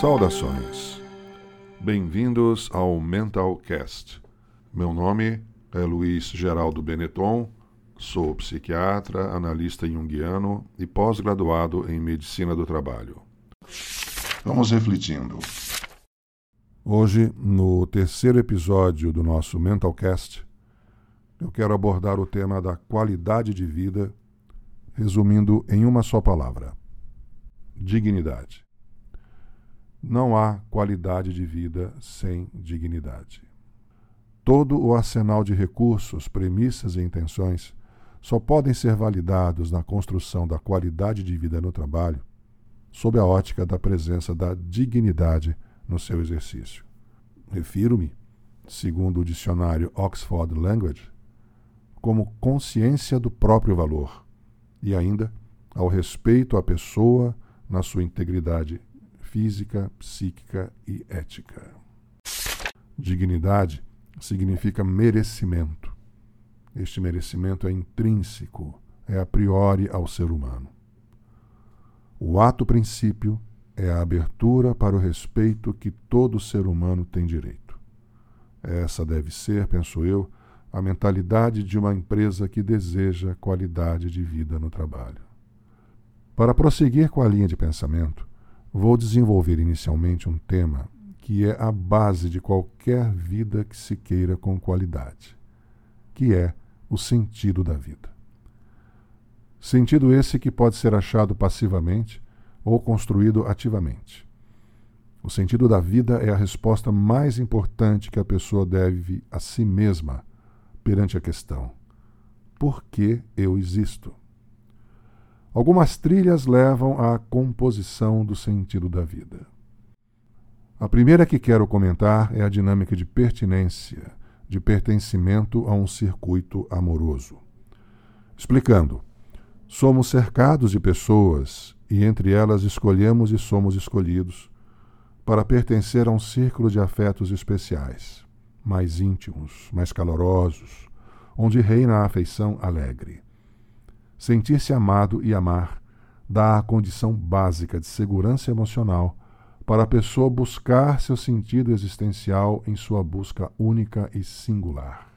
Saudações. Bem-vindos ao Mental Cast. Meu nome é Luiz Geraldo Benetton, sou psiquiatra, analista junguiano e pós-graduado em medicina do trabalho. Vamos refletindo. Hoje, no terceiro episódio do nosso Mental Cast, eu quero abordar o tema da qualidade de vida, resumindo em uma só palavra: dignidade. Não há qualidade de vida sem dignidade. Todo o arsenal de recursos, premissas e intenções só podem ser validados na construção da qualidade de vida no trabalho sob a ótica da presença da dignidade no seu exercício. Refiro-me, segundo o dicionário Oxford Language, como consciência do próprio valor e ainda ao respeito à pessoa na sua integridade física, psíquica e ética. Dignidade significa merecimento. Este merecimento é intrínseco, é a priori ao ser humano. O ato princípio é a abertura para o respeito que todo ser humano tem direito. Essa deve ser, penso eu, a mentalidade de uma empresa que deseja qualidade de vida no trabalho. Para prosseguir com a linha de pensamento, Vou desenvolver inicialmente um tema que é a base de qualquer vida que se queira com qualidade, que é o sentido da vida. Sentido esse que pode ser achado passivamente ou construído ativamente. O sentido da vida é a resposta mais importante que a pessoa deve a si mesma perante a questão: por que eu existo? Algumas trilhas levam à composição do sentido da vida. A primeira que quero comentar é a dinâmica de pertinência, de pertencimento a um circuito amoroso. Explicando, somos cercados de pessoas e entre elas escolhemos e somos escolhidos para pertencer a um círculo de afetos especiais, mais íntimos, mais calorosos, onde reina a afeição alegre. Sentir-se amado e amar dá a condição básica de segurança emocional para a pessoa buscar seu sentido existencial em sua busca única e singular.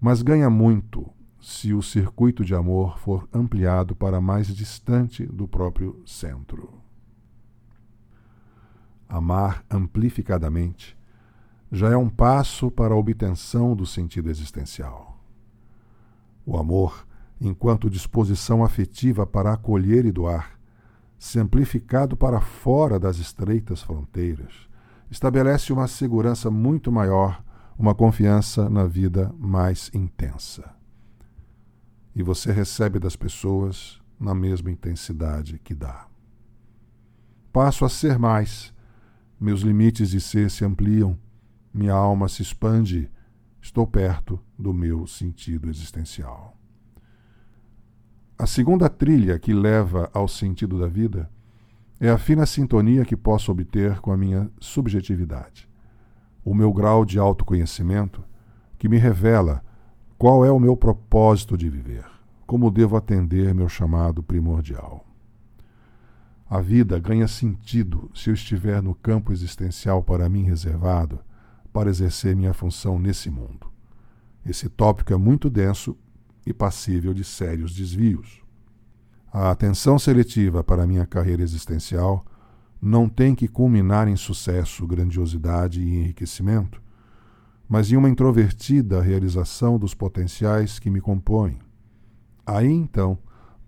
Mas ganha muito se o circuito de amor for ampliado para mais distante do próprio centro. Amar amplificadamente já é um passo para a obtenção do sentido existencial. O amor enquanto disposição afetiva para acolher e doar, amplificado para fora das estreitas fronteiras, estabelece uma segurança muito maior, uma confiança na vida mais intensa. E você recebe das pessoas na mesma intensidade que dá. Passo a ser mais, meus limites de ser se ampliam, minha alma se expande, estou perto do meu sentido existencial. A segunda trilha que leva ao sentido da vida é a fina sintonia que posso obter com a minha subjetividade, o meu grau de autoconhecimento que me revela qual é o meu propósito de viver, como devo atender meu chamado primordial. A vida ganha sentido se eu estiver no campo existencial para mim reservado para exercer minha função nesse mundo. Esse tópico é muito denso e passível de sérios desvios. A atenção seletiva para minha carreira existencial não tem que culminar em sucesso, grandiosidade e enriquecimento, mas em uma introvertida realização dos potenciais que me compõem. Aí então,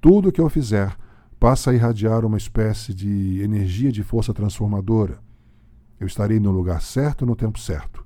tudo o que eu fizer passa a irradiar uma espécie de energia de força transformadora. Eu estarei no lugar certo no tempo certo,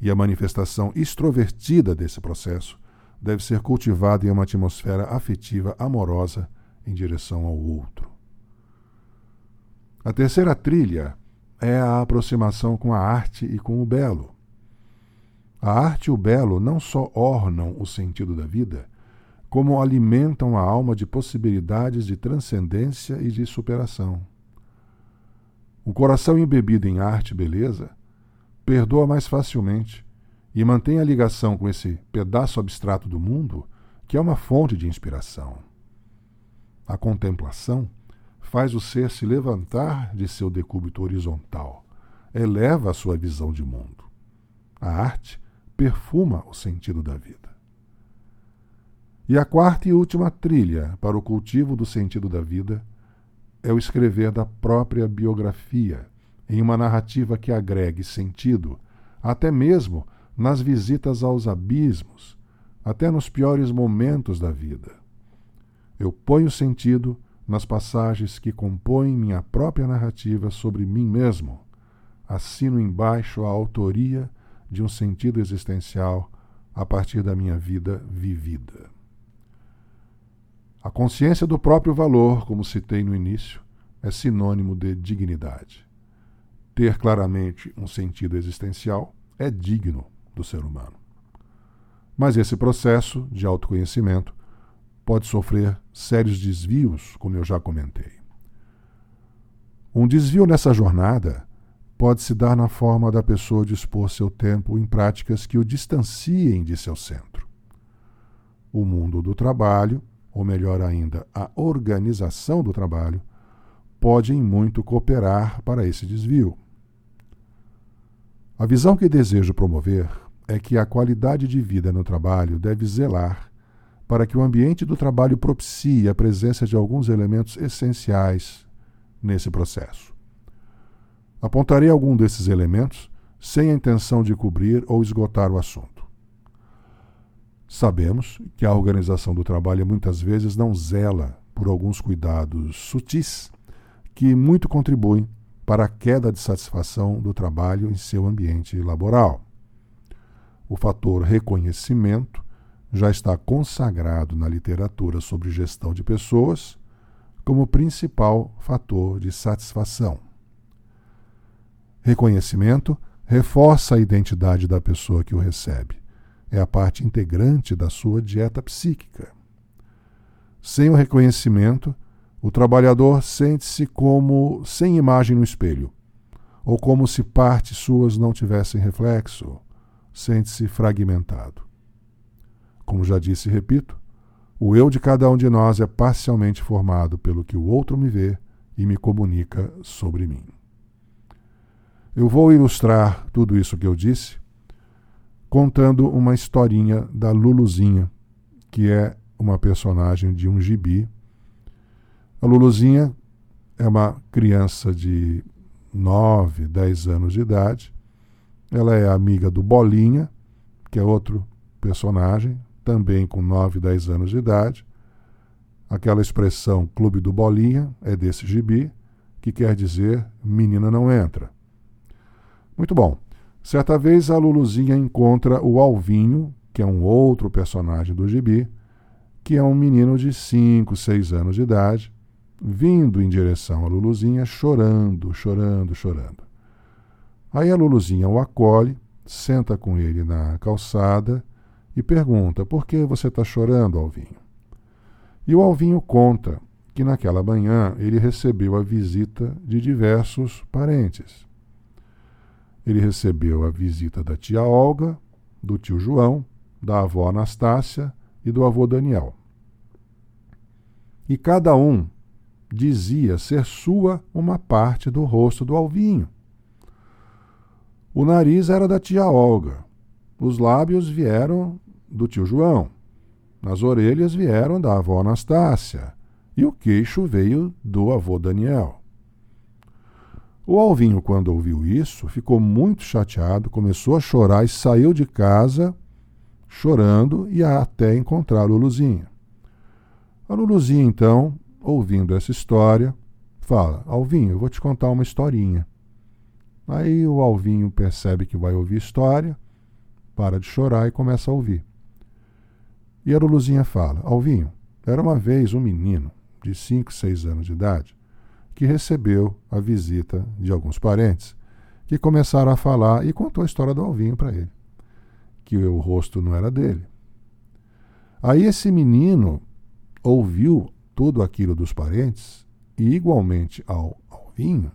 e a manifestação extrovertida desse processo deve ser cultivada em uma atmosfera afetiva amorosa em direção ao outro. A terceira trilha é a aproximação com a arte e com o belo. A arte e o belo não só ornam o sentido da vida, como alimentam a alma de possibilidades de transcendência e de superação. O coração embebido em arte e beleza perdoa mais facilmente e mantém a ligação com esse pedaço abstrato do mundo que é uma fonte de inspiração. A contemplação faz o ser se levantar de seu decúbito horizontal, eleva a sua visão de mundo. A arte perfuma o sentido da vida. E a quarta e última trilha para o cultivo do sentido da vida é o escrever da própria biografia, em uma narrativa que agregue sentido, até mesmo nas visitas aos abismos, até nos piores momentos da vida. Eu ponho sentido nas passagens que compõem minha própria narrativa sobre mim mesmo. Assino embaixo a autoria de um sentido existencial a partir da minha vida vivida. A consciência do próprio valor, como citei no início, é sinônimo de dignidade. Ter claramente um sentido existencial é digno do ser humano. Mas esse processo de autoconhecimento pode sofrer sérios desvios, como eu já comentei. Um desvio nessa jornada pode se dar na forma da pessoa dispor seu tempo em práticas que o distanciem de seu centro. O mundo do trabalho ou melhor ainda, a organização do trabalho, pode em muito cooperar para esse desvio. A visão que desejo promover é que a qualidade de vida no trabalho deve zelar para que o ambiente do trabalho propicie a presença de alguns elementos essenciais nesse processo. Apontarei algum desses elementos sem a intenção de cobrir ou esgotar o assunto. Sabemos que a organização do trabalho muitas vezes não zela por alguns cuidados sutis que muito contribuem para a queda de satisfação do trabalho em seu ambiente laboral. O fator reconhecimento já está consagrado na literatura sobre gestão de pessoas como principal fator de satisfação. Reconhecimento reforça a identidade da pessoa que o recebe é a parte integrante da sua dieta psíquica. Sem o reconhecimento, o trabalhador sente-se como sem imagem no espelho, ou como se partes suas não tivessem reflexo, sente-se fragmentado. Como já disse e repito, o eu de cada um de nós é parcialmente formado pelo que o outro me vê e me comunica sobre mim. Eu vou ilustrar tudo isso que eu disse contando uma historinha da Luluzinha, que é uma personagem de um gibi. A Luluzinha é uma criança de 9, 10 anos de idade. Ela é amiga do Bolinha, que é outro personagem, também com 9, 10 anos de idade. Aquela expressão Clube do Bolinha é desse gibi, que quer dizer menina não entra. Muito bom. Certa vez a Luluzinha encontra o Alvinho, que é um outro personagem do gibi, que é um menino de 5, 6 anos de idade, vindo em direção a Luluzinha, chorando, chorando, chorando. Aí a Luluzinha o acolhe, senta com ele na calçada e pergunta: Por que você está chorando, Alvinho? E o Alvinho conta que naquela manhã ele recebeu a visita de diversos parentes ele recebeu a visita da tia Olga, do tio João, da avó Anastácia e do avô Daniel. E cada um dizia ser sua uma parte do rosto do alvinho. O nariz era da tia Olga, os lábios vieram do tio João, as orelhas vieram da avó Anastácia e o queixo veio do avô Daniel. O Alvinho, quando ouviu isso, ficou muito chateado, começou a chorar e saiu de casa chorando e até encontrar Luluzinha. A Luluzinha, então, ouvindo essa história, fala: Alvinho, eu vou te contar uma historinha. Aí o Alvinho percebe que vai ouvir história, para de chorar e começa a ouvir. E a Luluzinha fala: Alvinho, era uma vez um menino de 5, 6 anos de idade que recebeu a visita de alguns parentes que começaram a falar e contou a história do Alvinho para ele, que o rosto não era dele. Aí esse menino ouviu tudo aquilo dos parentes e, igualmente ao Alvinho,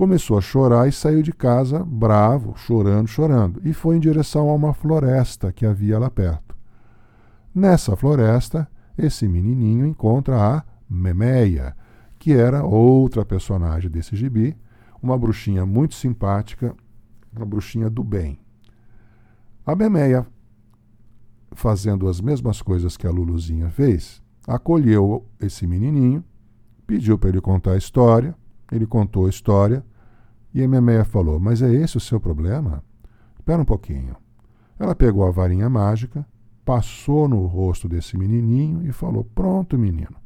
começou a chorar e saiu de casa bravo, chorando, chorando, e foi em direção a uma floresta que havia lá perto. Nessa floresta, esse menininho encontra a Memeia, que era outra personagem desse gibi, uma bruxinha muito simpática, uma bruxinha do bem. A Memeia, fazendo as mesmas coisas que a Luluzinha fez, acolheu esse menininho, pediu para ele contar a história, ele contou a história, e a Memeia falou: Mas é esse o seu problema? Espera um pouquinho. Ela pegou a varinha mágica, passou no rosto desse menininho e falou: Pronto, menino,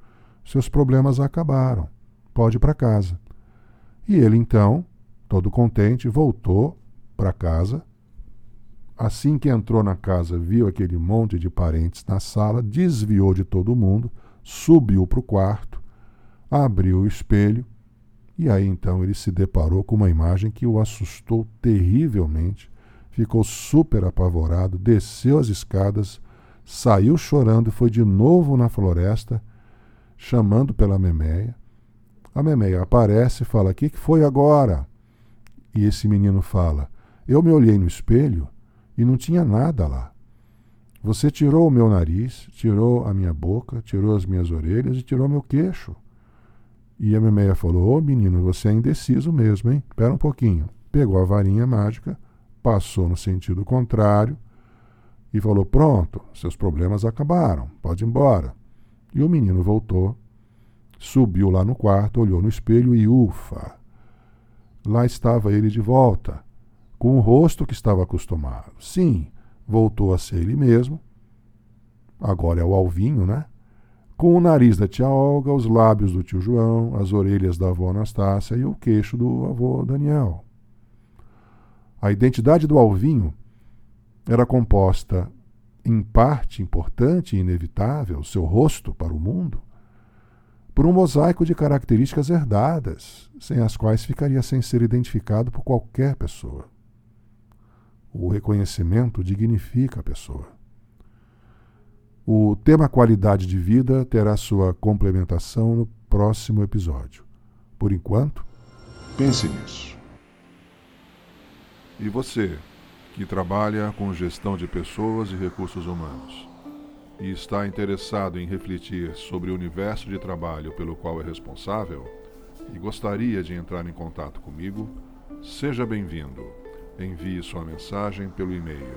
seus problemas acabaram, pode ir para casa. E ele então, todo contente, voltou para casa. Assim que entrou na casa, viu aquele monte de parentes na sala, desviou de todo mundo, subiu para o quarto, abriu o espelho e aí então ele se deparou com uma imagem que o assustou terrivelmente ficou super apavorado, desceu as escadas, saiu chorando e foi de novo na floresta, chamando pela Memeia. A Memeia aparece e fala: O que foi agora? E esse menino fala: Eu me olhei no espelho e não tinha nada lá. Você tirou o meu nariz, tirou a minha boca, tirou as minhas orelhas e tirou meu queixo. E a Memeia falou: Ô oh, menino, você é indeciso mesmo, hein? Espera um pouquinho. Pegou a varinha mágica, passou no sentido contrário e falou: Pronto, seus problemas acabaram, pode ir embora. E o menino voltou, subiu lá no quarto, olhou no espelho e ufa! Lá estava ele de volta, com o rosto que estava acostumado. Sim, voltou a ser ele mesmo. Agora é o Alvinho, né? Com o nariz da tia Olga, os lábios do tio João, as orelhas da avó Anastácia e o queixo do avô Daniel. A identidade do Alvinho era composta, em parte importante e inevitável, seu rosto para o mundo, por um mosaico de características herdadas, sem as quais ficaria sem ser identificado por qualquer pessoa. O reconhecimento dignifica a pessoa. O tema qualidade de vida terá sua complementação no próximo episódio. Por enquanto, pense nisso. E você, que trabalha com gestão de pessoas e recursos humanos, e está interessado em refletir sobre o universo de trabalho pelo qual é responsável, e gostaria de entrar em contato comigo, seja bem-vindo. Envie sua mensagem pelo e-mail